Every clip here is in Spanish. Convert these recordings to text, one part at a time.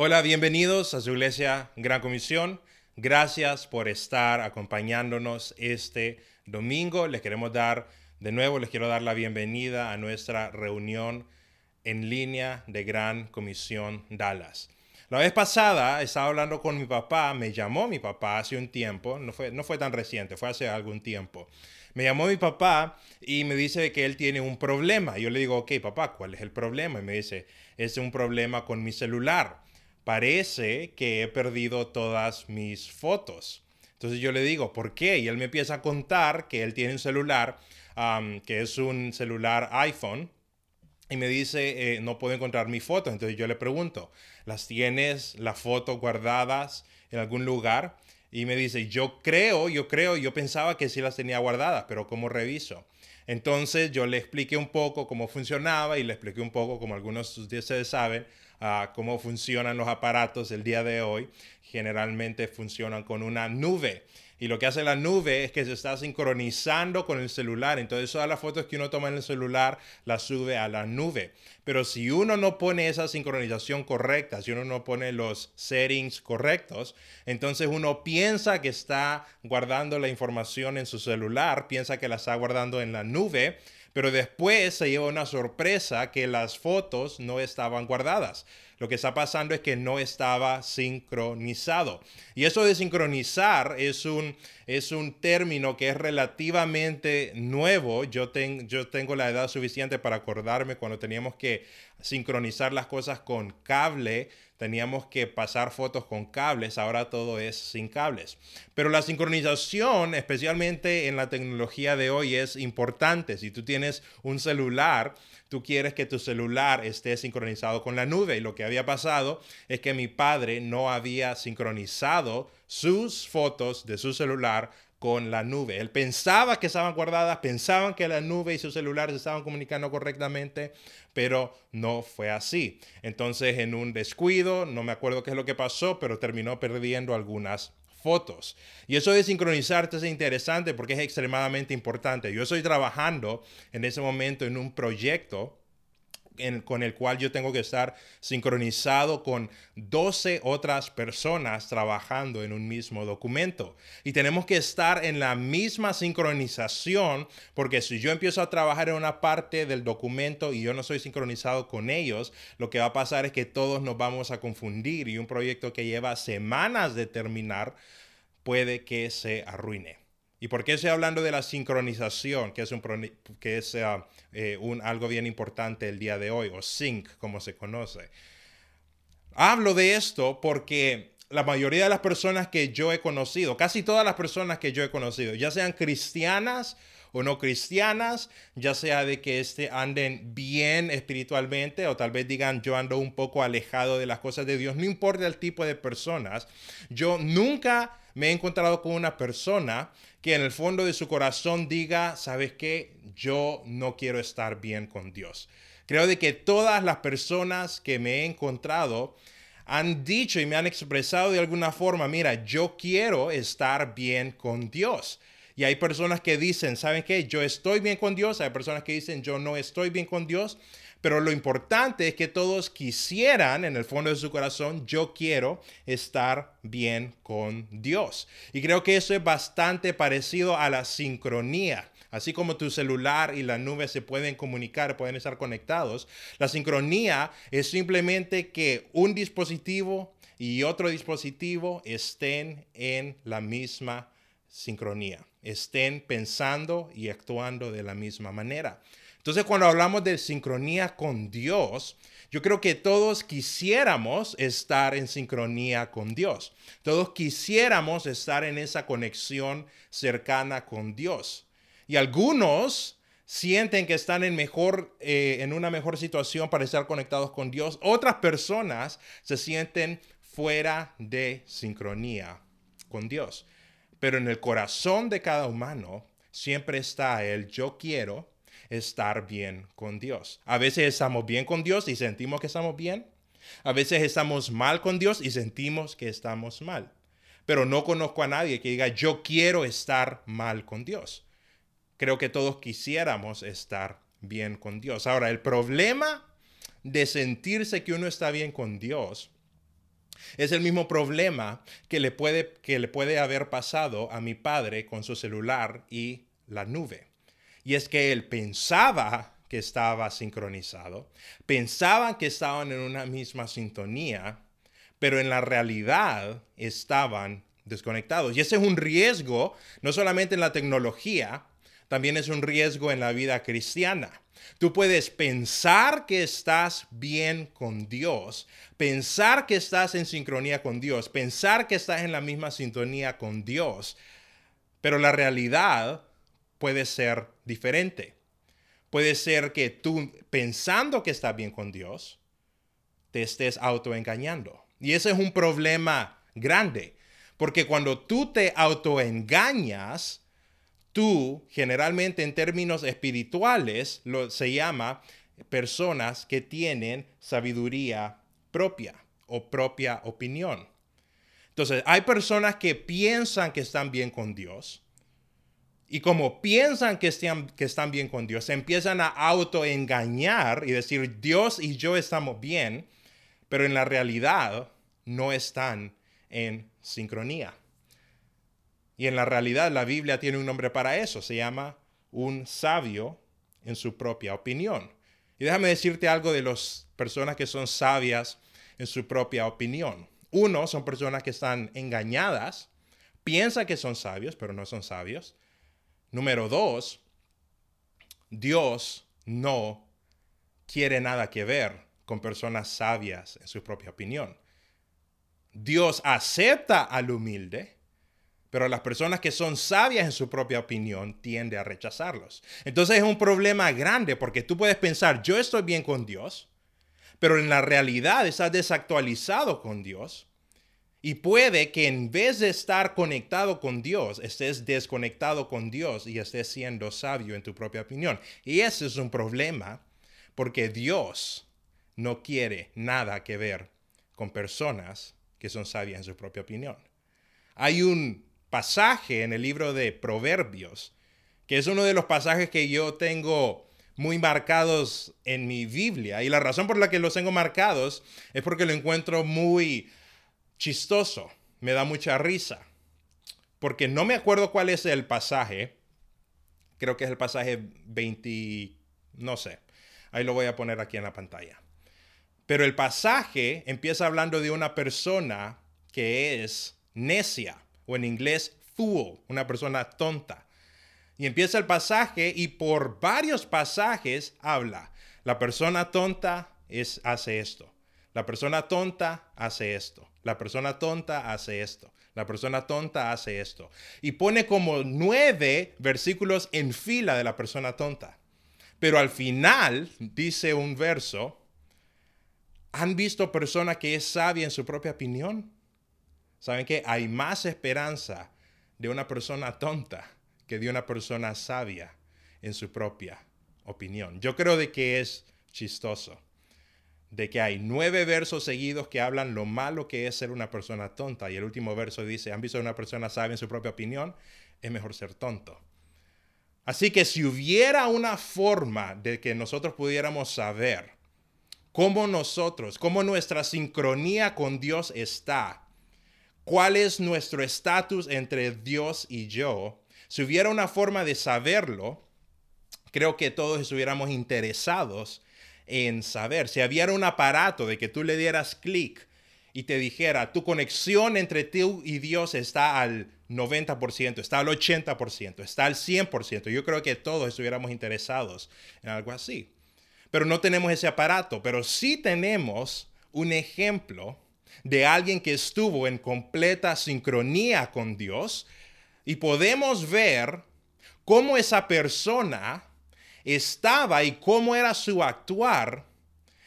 Hola, bienvenidos a su iglesia Gran Comisión. Gracias por estar acompañándonos este domingo. Les queremos dar, de nuevo, les quiero dar la bienvenida a nuestra reunión en línea de Gran Comisión Dallas. La vez pasada estaba hablando con mi papá, me llamó mi papá hace un tiempo, no fue, no fue tan reciente, fue hace algún tiempo. Me llamó mi papá y me dice que él tiene un problema. Yo le digo, ok, papá, ¿cuál es el problema? Y me dice, es un problema con mi celular parece que he perdido todas mis fotos. Entonces yo le digo, ¿por qué? Y él me empieza a contar que él tiene un celular, que es un celular iPhone, y me dice, eh, no puedo encontrar mi foto. Entonces yo le pregunto, ¿las tienes las fotos guardadas en algún lugar? Y me dice, yo creo, yo creo, yo pensaba que sí las tenía guardadas, pero ¿cómo reviso? Entonces yo le expliqué un poco cómo funcionaba y le expliqué un poco, como algunos de ustedes saben, cómo funcionan los aparatos el día de hoy. Generalmente funcionan con una nube. Y lo que hace la nube es que se está sincronizando con el celular. Entonces todas las fotos que uno toma en el celular las sube a la nube. Pero si uno no pone esa sincronización correcta, si uno no pone los settings correctos, entonces uno piensa que está guardando la información en su celular, piensa que la está guardando en la nube pero después se lleva una sorpresa que las fotos no estaban guardadas. Lo que está pasando es que no estaba sincronizado. Y eso de sincronizar es un, es un término que es relativamente nuevo. Yo, yo tengo la edad suficiente para acordarme cuando teníamos que sincronizar las cosas con cable teníamos que pasar fotos con cables, ahora todo es sin cables. Pero la sincronización, especialmente en la tecnología de hoy, es importante. Si tú tienes un celular, tú quieres que tu celular esté sincronizado con la nube. Y lo que había pasado es que mi padre no había sincronizado sus fotos de su celular con la nube. Él pensaba que estaban guardadas, pensaban que la nube y su celular se estaban comunicando correctamente, pero no fue así. Entonces, en un descuido, no me acuerdo qué es lo que pasó, pero terminó perdiendo algunas fotos. Y eso de sincronizarte es interesante porque es extremadamente importante. Yo estoy trabajando en ese momento en un proyecto con el cual yo tengo que estar sincronizado con 12 otras personas trabajando en un mismo documento. Y tenemos que estar en la misma sincronización, porque si yo empiezo a trabajar en una parte del documento y yo no soy sincronizado con ellos, lo que va a pasar es que todos nos vamos a confundir y un proyecto que lleva semanas de terminar puede que se arruine. ¿Y por qué estoy hablando de la sincronización, que es, un, que es eh, un, algo bien importante el día de hoy, o sync, como se conoce? Hablo de esto porque la mayoría de las personas que yo he conocido, casi todas las personas que yo he conocido, ya sean cristianas o no cristianas, ya sea de que este, anden bien espiritualmente o tal vez digan yo ando un poco alejado de las cosas de Dios, no importa el tipo de personas, yo nunca me he encontrado con una persona que en el fondo de su corazón diga, ¿sabes qué? Yo no quiero estar bien con Dios. Creo de que todas las personas que me he encontrado han dicho y me han expresado de alguna forma, mira, yo quiero estar bien con Dios. Y hay personas que dicen, ¿saben qué? Yo estoy bien con Dios. Hay personas que dicen, yo no estoy bien con Dios. Pero lo importante es que todos quisieran, en el fondo de su corazón, yo quiero estar bien con Dios. Y creo que eso es bastante parecido a la sincronía. Así como tu celular y la nube se pueden comunicar, pueden estar conectados, la sincronía es simplemente que un dispositivo y otro dispositivo estén en la misma sincronía, estén pensando y actuando de la misma manera. Entonces, cuando hablamos de sincronía con Dios, yo creo que todos quisiéramos estar en sincronía con Dios. Todos quisiéramos estar en esa conexión cercana con Dios. Y algunos sienten que están en, mejor, eh, en una mejor situación para estar conectados con Dios. Otras personas se sienten fuera de sincronía con Dios. Pero en el corazón de cada humano siempre está el yo quiero estar bien con Dios. A veces estamos bien con Dios y sentimos que estamos bien. A veces estamos mal con Dios y sentimos que estamos mal. Pero no conozco a nadie que diga, yo quiero estar mal con Dios. Creo que todos quisiéramos estar bien con Dios. Ahora, el problema de sentirse que uno está bien con Dios Es el mismo problema que le puede, que le puede haber pasado a mi padre con su celular y la nube. Y es que él pensaba que estaba sincronizado, pensaban que estaban en una misma sintonía, pero en la realidad estaban desconectados. Y ese es un riesgo, no solamente en la tecnología, también es un riesgo en la vida cristiana. Tú puedes pensar que estás bien con Dios, pensar que estás en sincronía con Dios, pensar que estás en la misma sintonía con Dios, pero la realidad puede ser diferente. Puede ser que tú pensando que estás bien con Dios, te estés autoengañando. Y ese es un problema grande, porque cuando tú te autoengañas, tú generalmente en términos espirituales se llama personas que tienen sabiduría propia o propia opinión. Entonces, hay personas que piensan que están bien con Dios y como piensan que están, que están bien con Dios, se empiezan a autoengañar y decir, Dios y yo estamos bien, pero en la realidad no están en sincronía. Y en la realidad la Biblia tiene un nombre para eso, se llama un sabio en su propia opinión. Y déjame decirte algo de las personas que son sabias en su propia opinión. Uno, son personas que están engañadas, piensan que son sabios, pero no son sabios. Número dos, Dios no quiere nada que ver con personas sabias en su propia opinión. Dios acepta al humilde, pero las personas que son sabias en su propia opinión tienden a rechazarlos. Entonces es un problema grande porque tú puedes pensar, yo estoy bien con Dios, pero en la realidad estás desactualizado con Dios. Y puede que en vez de estar conectado con Dios, estés desconectado con Dios y estés siendo sabio en tu propia opinión. Y ese es un problema porque Dios no quiere nada que ver con personas que son sabias en su propia opinión. Hay un pasaje en el libro de Proverbios, que es uno de los pasajes que yo tengo muy marcados en mi Biblia. Y la razón por la que los tengo marcados es porque lo encuentro muy chistoso, me da mucha risa. Porque no me acuerdo cuál es el pasaje. Creo que es el pasaje 20, no sé. Ahí lo voy a poner aquí en la pantalla. Pero el pasaje empieza hablando de una persona que es necia o en inglés fool, una persona tonta. Y empieza el pasaje y por varios pasajes habla, la persona tonta es, hace esto, la persona tonta hace esto, la persona tonta hace esto, la persona tonta hace esto. Y pone como nueve versículos en fila de la persona tonta. Pero al final dice un verso, ¿han visto persona que es sabia en su propia opinión? ¿Saben que Hay más esperanza de una persona tonta que de una persona sabia en su propia opinión. Yo creo de que es chistoso, de que hay nueve versos seguidos que hablan lo malo que es ser una persona tonta y el último verso dice, ¿han visto una persona sabia en su propia opinión? Es mejor ser tonto. Así que si hubiera una forma de que nosotros pudiéramos saber cómo nosotros, cómo nuestra sincronía con Dios está, cuál es nuestro estatus entre Dios y yo, si hubiera una forma de saberlo, creo que todos estuviéramos interesados en saber. Si hubiera un aparato de que tú le dieras clic y te dijera, tu conexión entre tú y Dios está al 90%, está al 80%, está al 100%, yo creo que todos estuviéramos interesados en algo así. Pero no tenemos ese aparato, pero sí tenemos un ejemplo de alguien que estuvo en completa sincronía con Dios y podemos ver cómo esa persona estaba y cómo era su actuar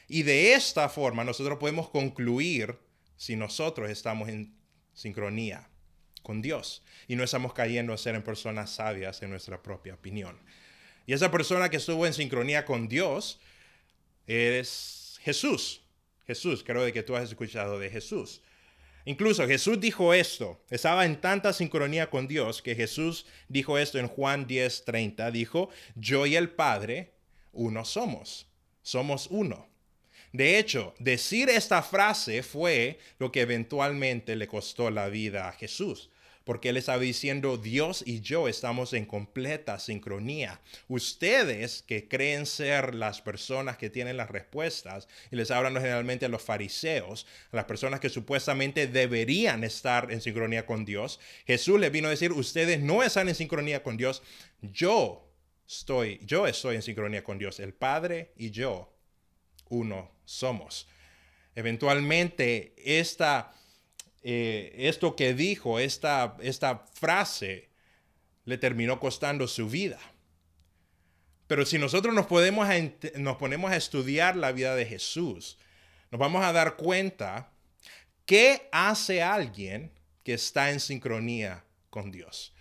y de esta forma nosotros podemos concluir si nosotros estamos en sincronía con Dios y no estamos cayendo a ser en personas sabias en nuestra propia opinión. Y esa persona que estuvo en sincronía con Dios es Jesús. Jesús, creo de que tú has escuchado de Jesús. Incluso Jesús dijo esto, estaba en tanta sincronía con Dios que Jesús dijo esto en Juan 10:30, dijo, yo y el Padre uno somos, somos uno. De hecho, decir esta frase fue lo que eventualmente le costó la vida a Jesús porque él estaba diciendo, Dios y yo estamos en completa sincronía. Ustedes que creen ser las personas que tienen las respuestas, y les hablan generalmente a los fariseos, a las personas que supuestamente deberían estar en sincronía con Dios, Jesús les vino a decir, ustedes no están en sincronía con Dios, yo estoy, yo estoy en sincronía con Dios, el Padre y yo, uno somos. Eventualmente, esta eh, esto que dijo, esta, esta frase, le terminó costando su vida. Pero si nosotros nos, ponemos a estudiar la vida de Jesús, nos vamos a dar cuenta qué hace alguien que está en sincronía con Dios.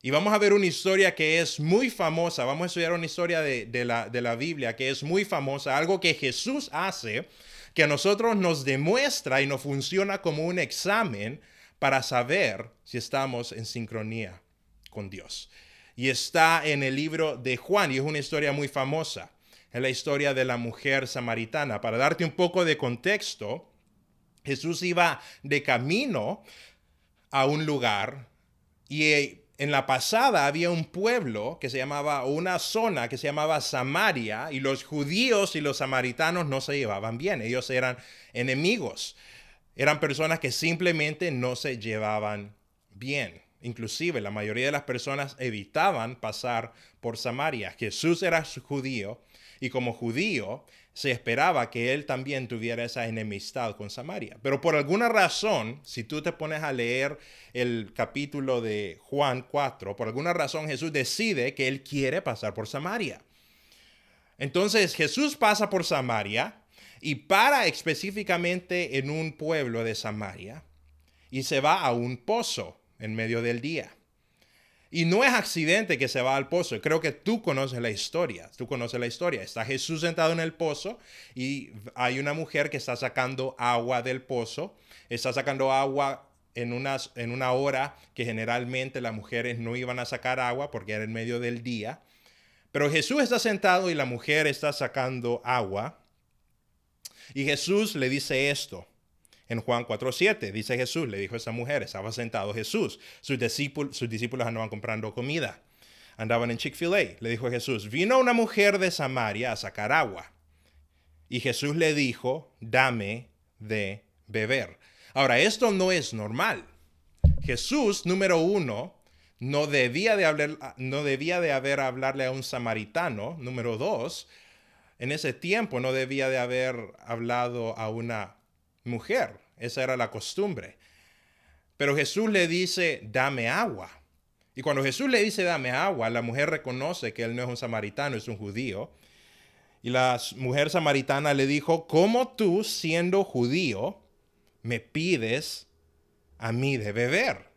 Y vamos a ver una historia que es muy famosa, vamos a estudiar una historia de, la, de la Biblia que es muy famosa, algo que Jesús hace que a nosotros nos demuestra y nos funciona como un examen para saber si estamos en sincronía con Dios. Y está en el libro de Juan y es una historia muy famosa. Es la historia de la mujer samaritana. Para darte un poco de contexto, Jesús iba de camino a un lugar y en la pasada había un pueblo que se llamaba, una zona que se llamaba Samaria, y los judíos y los samaritanos no se llevaban bien, ellos eran enemigos, eran personas que simplemente no se llevaban bien. Inclusive la mayoría de las personas evitaban pasar por Samaria. Jesús era judío y como judío se esperaba que él también tuviera esa enemistad con Samaria. Pero por alguna razón, si tú te pones a leer el capítulo de Juan 4, por alguna razón Jesús decide que él quiere pasar por Samaria. Entonces Jesús pasa por Samaria y para específicamente en un pueblo de Samaria y se va a un pozo en medio del día. Y no es accidente que se va al pozo. Creo que tú conoces la historia. Tú conoces la historia. Está Jesús sentado en el pozo y hay una mujer que está sacando agua del pozo. Está sacando agua en, unas, en una hora que generalmente las mujeres no iban a sacar agua porque era en medio del día. Pero Jesús está sentado y la mujer está sacando agua. Y Jesús le dice esto. En Juan 4.7 dice Jesús, le dijo a esa mujer, estaba sentado Jesús, sus discípulos, sus discípulos andaban comprando comida, andaban en Chick-fil-A, le dijo Jesús, vino una mujer de Samaria a sacar agua. Y Jesús le dijo, dame de beber. Ahora, esto no es normal. Jesús, número uno, no debía de, hablar, no debía de haber hablarle a un samaritano. Número dos, en ese tiempo no debía de haber hablado a una mujer. Esa era la costumbre. Pero Jesús le dice, dame agua. Y cuando Jesús le dice, dame agua, la mujer reconoce que él no es un samaritano, es un judío. Y la mujer samaritana le dijo, ¿cómo tú, siendo judío, me pides a mí de beber?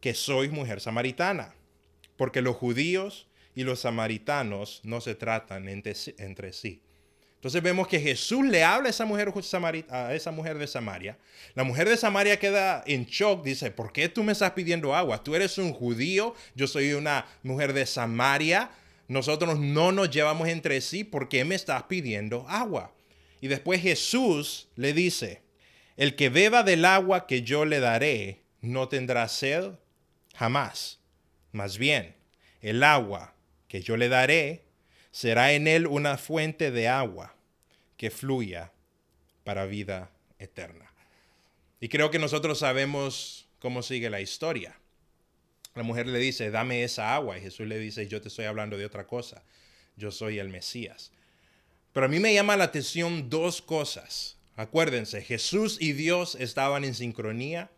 Que soy mujer samaritana. Porque los judíos y los samaritanos no se tratan entre, entre sí. Entonces vemos que Jesús le habla a esa mujer, de Samaria. La mujer de Samaria queda en shock, dice, ¿por qué tú me estás pidiendo agua? Tú eres un judío, yo soy una mujer de Samaria, nosotros no nos llevamos entre sí, ¿por qué me estás pidiendo agua? Y después Jesús le dice, el que beba del agua que yo le daré no tendrá sed jamás. Más bien, el agua que yo le daré será en él una fuente de agua que fluya para vida eterna. Y creo que nosotros sabemos cómo sigue la historia. La mujer le dice, dame esa agua. Y Jesús le dice, yo te estoy hablando de otra cosa. Yo soy el Mesías. Pero a mí me llama la atención dos cosas. Acuérdense, Jesús y Dios estaban en sincronía.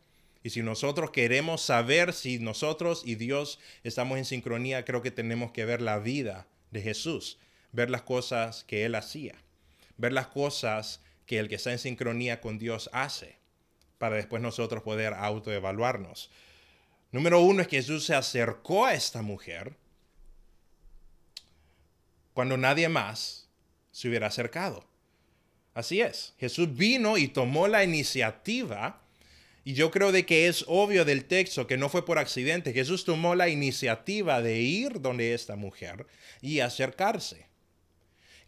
Y si nosotros queremos saber si nosotros y Dios estamos en sincronía, creo que tenemos que ver la vida de Jesús, ver las cosas que él hacía, ver las cosas que el que está en sincronía con Dios hace, para después nosotros poder autoevaluarnos. Número uno es que Jesús se acercó a esta mujer cuando nadie más se hubiera acercado. Así es, Jesús vino y tomó la iniciativa y yo creo de que es obvio del texto que no fue por accidente. Jesús tomó la iniciativa de ir donde esta mujer y acercarse.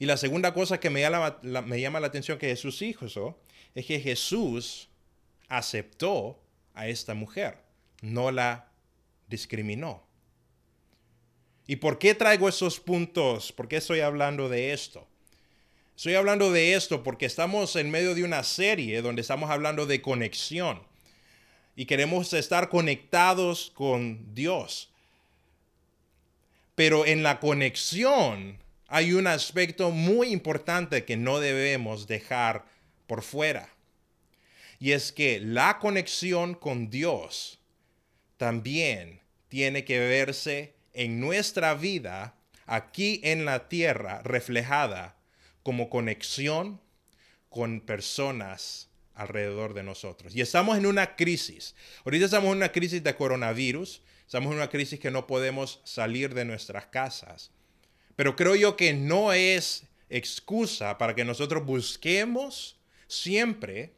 Y la segunda cosa que me llama la, atención que Jesús hizo es que Jesús aceptó a esta mujer, no la discriminó. ¿Y por qué traigo esos puntos? ¿Por qué estoy hablando de esto? Estoy hablando de esto porque estamos en medio de una serie donde estamos hablando de conexión y queremos estar conectados con Dios. Pero en la conexión hay un aspecto muy importante que no debemos dejar por fuera. Y es que la conexión con Dios también tiene que verse en nuestra vida aquí en la tierra reflejada como conexión con personas alrededor de nosotros. Y estamos en una crisis. Ahorita estamos en una crisis de coronavirus. Estamos en una crisis que no podemos salir de nuestras casas. Pero creo yo que no es excusa para que nosotros busquemos siempre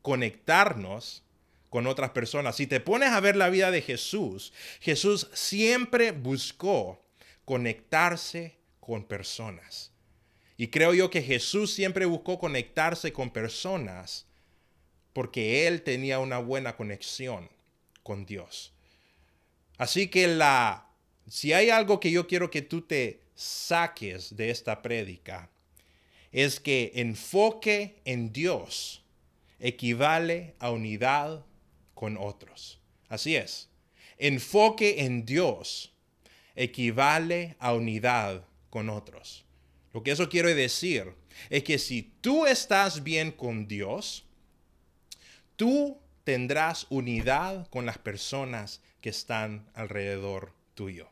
conectarnos con otras personas. Si te pones a ver la vida de Jesús, Jesús siempre buscó conectarse con personas. Y creo yo que Jesús siempre buscó conectarse con personas porque él tenía una buena conexión con Dios. Así que la si hay algo que yo quiero que tú te saques de esta prédica es que enfoque en Dios equivale a unidad con otros. Así es. Enfoque en Dios equivale a unidad con otros. Lo que eso quiere decir es que si tú estás bien con Dios, tú tendrás unidad con las personas que están alrededor tuyo.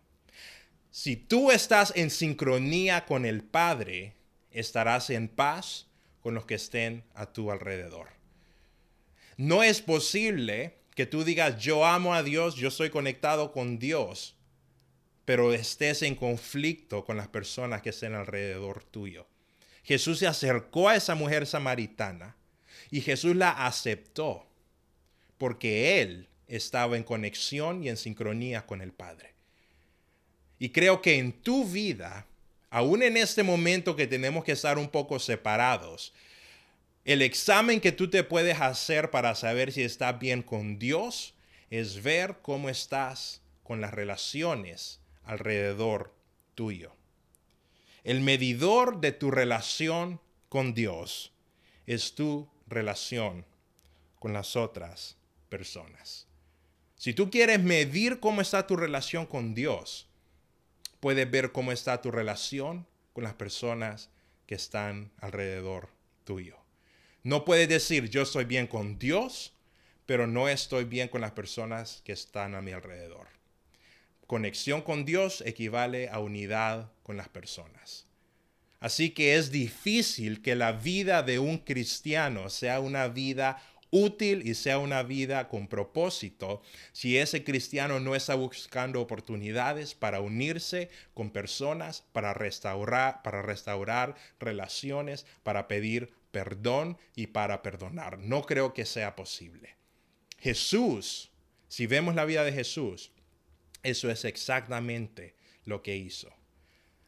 Si tú estás en sincronía con el Padre, estarás en paz con los que estén a tu alrededor. No es posible que tú digas, yo amo a Dios, yo soy conectado con Dios, pero estés en conflicto con las personas que estén alrededor tuyo. Jesús se acercó a esa mujer samaritana y Jesús la aceptó porque él estaba en conexión y en sincronía con el Padre. Y creo que en tu vida, aún en este momento que tenemos que estar un poco separados, el examen que tú te puedes hacer para saber si estás bien con Dios es ver cómo estás con las relaciones alrededor tuyo. El medidor de tu relación con Dios es tu relación con las otras personas. Si tú quieres medir cómo está tu relación con Dios, puedes ver cómo está tu relación con las personas que están alrededor tuyo. No puedes decir yo estoy bien con Dios, pero no estoy bien con las personas que están a mi alrededor. Conexión con Dios equivale a unidad con las personas. Así que es difícil que la vida de un cristiano sea una vida útil y sea una vida con propósito si ese cristiano no está buscando oportunidades para unirse con personas, para restaurar, para restaurar relaciones, para pedir perdón y para perdonar. No creo que sea posible. Jesús, si vemos la vida de Jesús, eso es exactamente lo que hizo.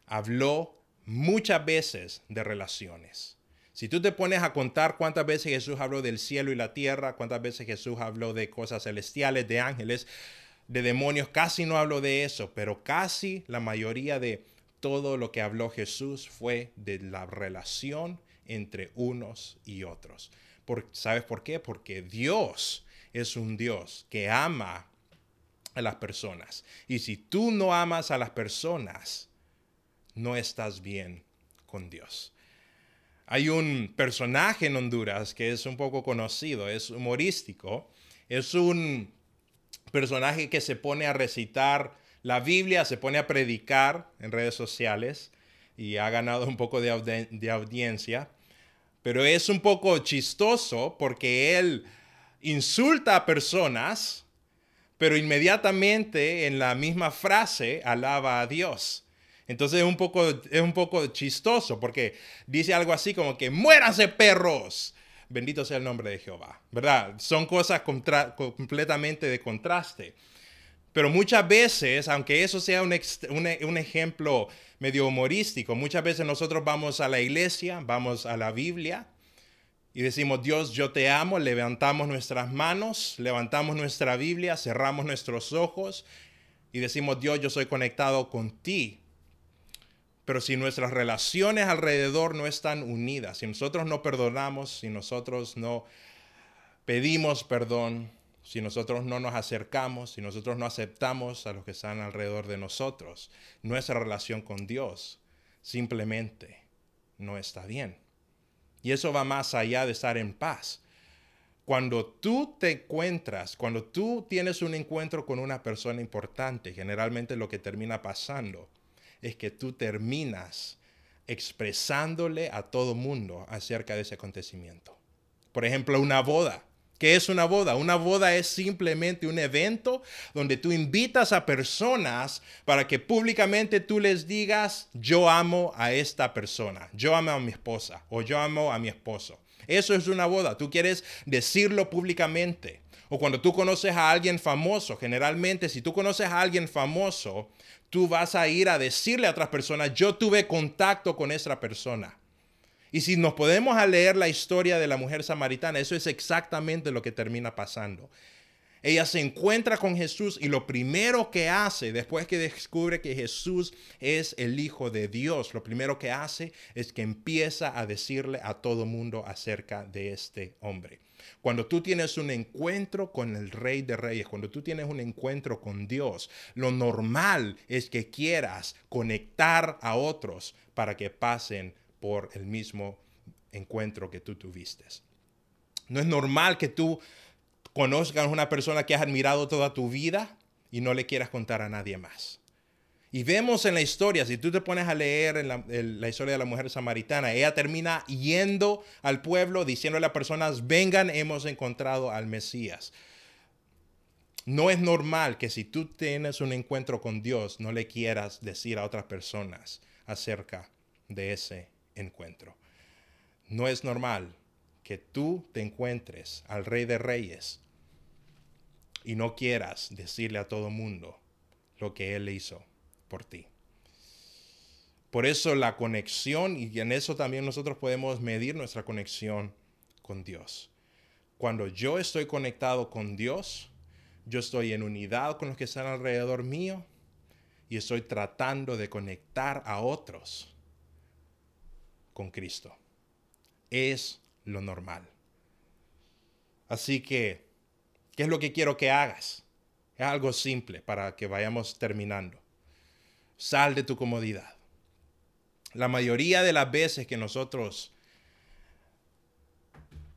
Habló muchas veces de relaciones si tú te pones a contar cuántas veces Jesús habló del cielo y la tierra, cuántas veces Jesús habló de cosas celestiales, de ángeles, de demonios, casi no habló de eso, pero casi la mayoría de todo lo que habló Jesús fue de la relación entre unos y otros. ¿Sabes por qué? Porque Dios es un Dios que ama a las personas. Y si tú no amas a las personas, no estás bien con Dios. Hay un personaje en Honduras que es un poco conocido, es humorístico. Es un personaje que se pone a recitar la Biblia, se pone a predicar en redes sociales y ha ganado un poco de, audiencia. Pero es un poco chistoso porque él insulta a personas, pero inmediatamente en la misma frase alaba a Dios. Entonces es un poco, es un poco chistoso porque dice algo así como que muéranse perros. Bendito sea el nombre de Jehová, ¿verdad? Son cosas completamente de contraste. Pero muchas veces, aunque eso sea un, un, ejemplo medio humorístico, muchas veces nosotros vamos a la iglesia, vamos a la Biblia y decimos, Dios, yo te amo, levantamos nuestras manos, levantamos nuestra Biblia, cerramos nuestros ojos y decimos, Dios, yo soy conectado con ti. Pero si nuestras relaciones alrededor no están unidas, si nosotros no perdonamos, si nosotros no pedimos perdón, si nosotros no nos acercamos, si nosotros no aceptamos a los que están alrededor de nosotros, nuestra relación con Dios simplemente no está bien. Y eso va más allá de estar en paz. Cuando tú te encuentras, cuando tú tienes un encuentro con una persona importante, generalmente lo que termina pasando es que tú terminas expresándole a todo mundo acerca de ese acontecimiento. Por ejemplo, una boda. ¿Qué es una boda? Una boda es simplemente un evento donde tú invitas a personas para que públicamente tú les digas, yo amo a esta persona, yo amo a mi esposa o yo amo a mi esposo. Eso es una boda, tú quieres decirlo públicamente. O cuando tú conoces a alguien famoso, generalmente si tú conoces a alguien famoso, tú vas a ir a decirle a otras personas, yo tuve contacto con esa persona. Y si nos podemos a leer la historia de la mujer samaritana, eso es exactamente lo que termina pasando. Ella se encuentra con Jesús y lo primero que hace, después que descubre que Jesús es el Hijo de Dios, lo primero que hace es que empieza a decirle a todo mundo acerca de este hombre. Cuando tú tienes un encuentro con el Rey de Reyes, cuando tú tienes un encuentro con Dios, lo normal es que quieras conectar a otros para que pasen por el mismo encuentro que tú tuviste. No es normal que tú conozcas a una persona que has admirado toda tu vida y no le quieras contar a nadie más. Y vemos en la historia, si tú te pones a leer en la, historia de la mujer samaritana, ella termina yendo al pueblo diciendo a las personas, vengan, hemos encontrado al Mesías. No es normal que si tú tienes un encuentro con Dios, no le quieras decir a otras personas acerca de ese encuentro. No es normal que tú te encuentres al Rey de Reyes y no quieras decirle a todo mundo lo que Él hizo por ti. Por eso la conexión, y en eso también nosotros podemos medir nuestra conexión con Dios. Cuando yo estoy conectado con Dios, yo estoy en unidad con los que están alrededor mío y estoy tratando de conectar a otros con Cristo. Es lo normal. Así que, ¿qué es lo que quiero que hagas? Es algo simple para que vayamos terminando. Sal de tu comodidad. La mayoría de las veces que nosotros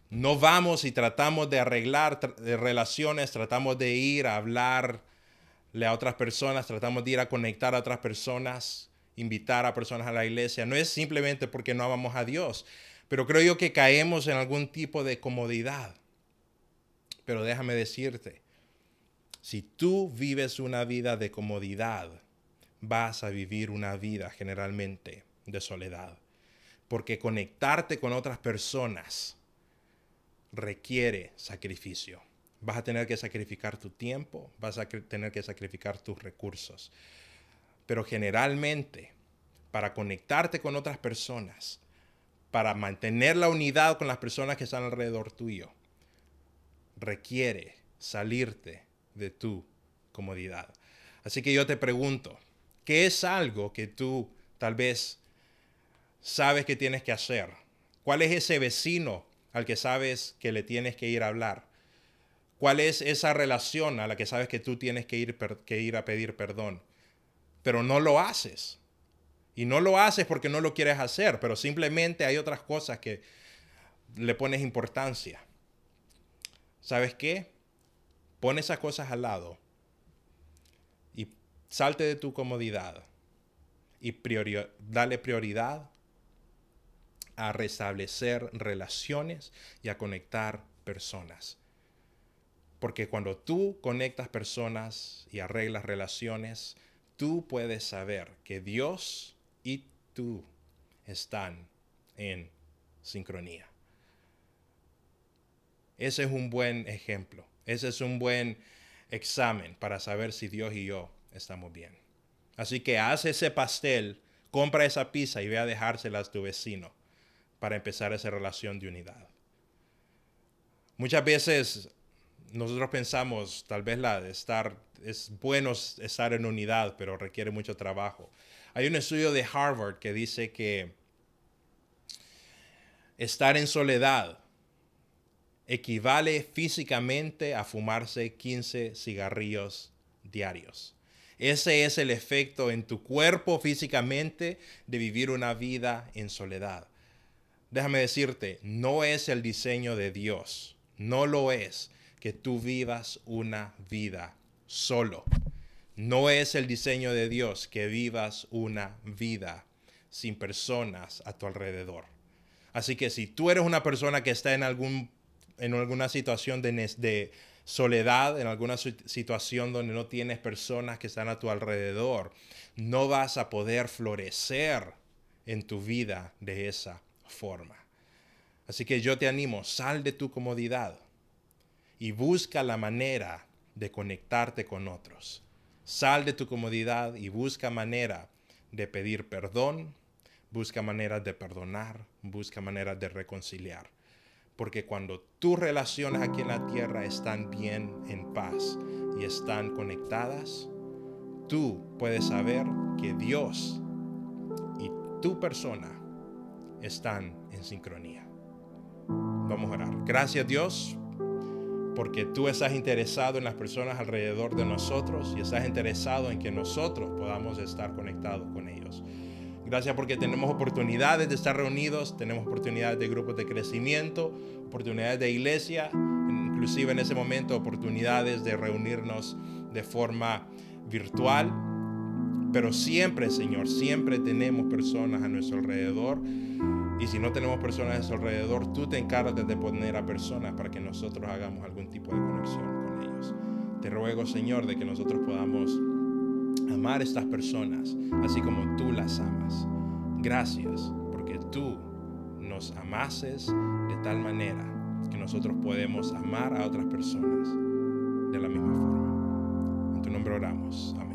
no vamos y tratamos de arreglar relaciones, tratamos de ir a hablarle a otras personas, tratamos de ir a conectar a otras personas, invitar a personas a la iglesia. No es simplemente porque no amamos a Dios, pero creo yo que caemos en algún tipo de comodidad. Pero déjame decirte, si tú vives una vida de comodidad, vas a vivir una vida generalmente de soledad. Porque conectarte con otras personas requiere sacrificio. Vas a tener que sacrificar tu tiempo, vas a tener que sacrificar tus recursos. Pero generalmente, para conectarte con otras personas, para mantener la unidad con las personas que están alrededor tuyo, requiere salirte de tu comodidad. Así que yo te pregunto, ¿qué es algo que tú tal vez sabes que tienes que hacer? ¿Cuál es ese vecino al que sabes que le tienes que ir a hablar? ¿Cuál es esa relación a la que sabes que tú tienes que ir, que ir a pedir perdón? pero no lo haces. Y no lo haces porque no lo quieres hacer, pero simplemente hay otras cosas que le pones importancia. ¿Sabes qué? Pon esas cosas al lado salte de tu comodidad y dale prioridad a restablecer relaciones y a conectar personas. Porque cuando tú conectas personas y arreglas relaciones, tú puedes saber que Dios y tú están en sincronía. Ese es un buen ejemplo. Ese es un buen examen para saber si Dios y yo estamos bien. Así que haz ese pastel, compra esa pizza y ve a dejársela a tu vecino para empezar esa relación de unidad. Muchas veces nosotros pensamos, tal vez la de estar, es bueno estar en unidad, pero requiere mucho trabajo. Hay un estudio de Harvard que dice que estar en soledad equivale físicamente a fumarse 15 cigarrillos diarios. Ese es el efecto en tu cuerpo físicamente de vivir una vida en soledad. Déjame decirte, no es el diseño de Dios, no lo es que tú vivas una vida solo. No es el diseño de Dios que vivas una vida sin personas a tu alrededor. Así que si tú eres una persona que está en, algún, en alguna situación de, de soledad, en alguna situación donde no tienes personas que están a tu alrededor, no vas a poder florecer en tu vida de esa forma. Así que yo te animo, sal de tu comodidad y busca la manera de conectarte con otros. Sal de tu comodidad y busca manera de pedir perdón, busca maneras de perdonar, busca maneras de reconciliar. Porque cuando tus relaciones aquí en la tierra están bien en paz y están conectadas, tú puedes saber que Dios y tu persona están en sincronía. Vamos a orar. Gracias Dios porque tú estás interesado en las personas alrededor de nosotros y estás interesado en que nosotros podamos estar conectados con ellos. Gracias porque tenemos oportunidades de estar reunidos, tenemos oportunidades de grupos de crecimiento, oportunidades de iglesia, inclusive en ese momento oportunidades de reunirnos de forma virtual. Pero siempre, Señor, siempre tenemos personas a nuestro alrededor. Y si no tenemos personas a nuestro alrededor, tú te encargas de poner a personas para que nosotros hagamos algún tipo de conexión con ellos. Te ruego, Señor, de que nosotros podamos amar a estas personas así como tú las amas. Gracias porque tú nos amases de tal manera que nosotros podemos amar a otras personas de la misma forma. En tu nombre oramos. Amén.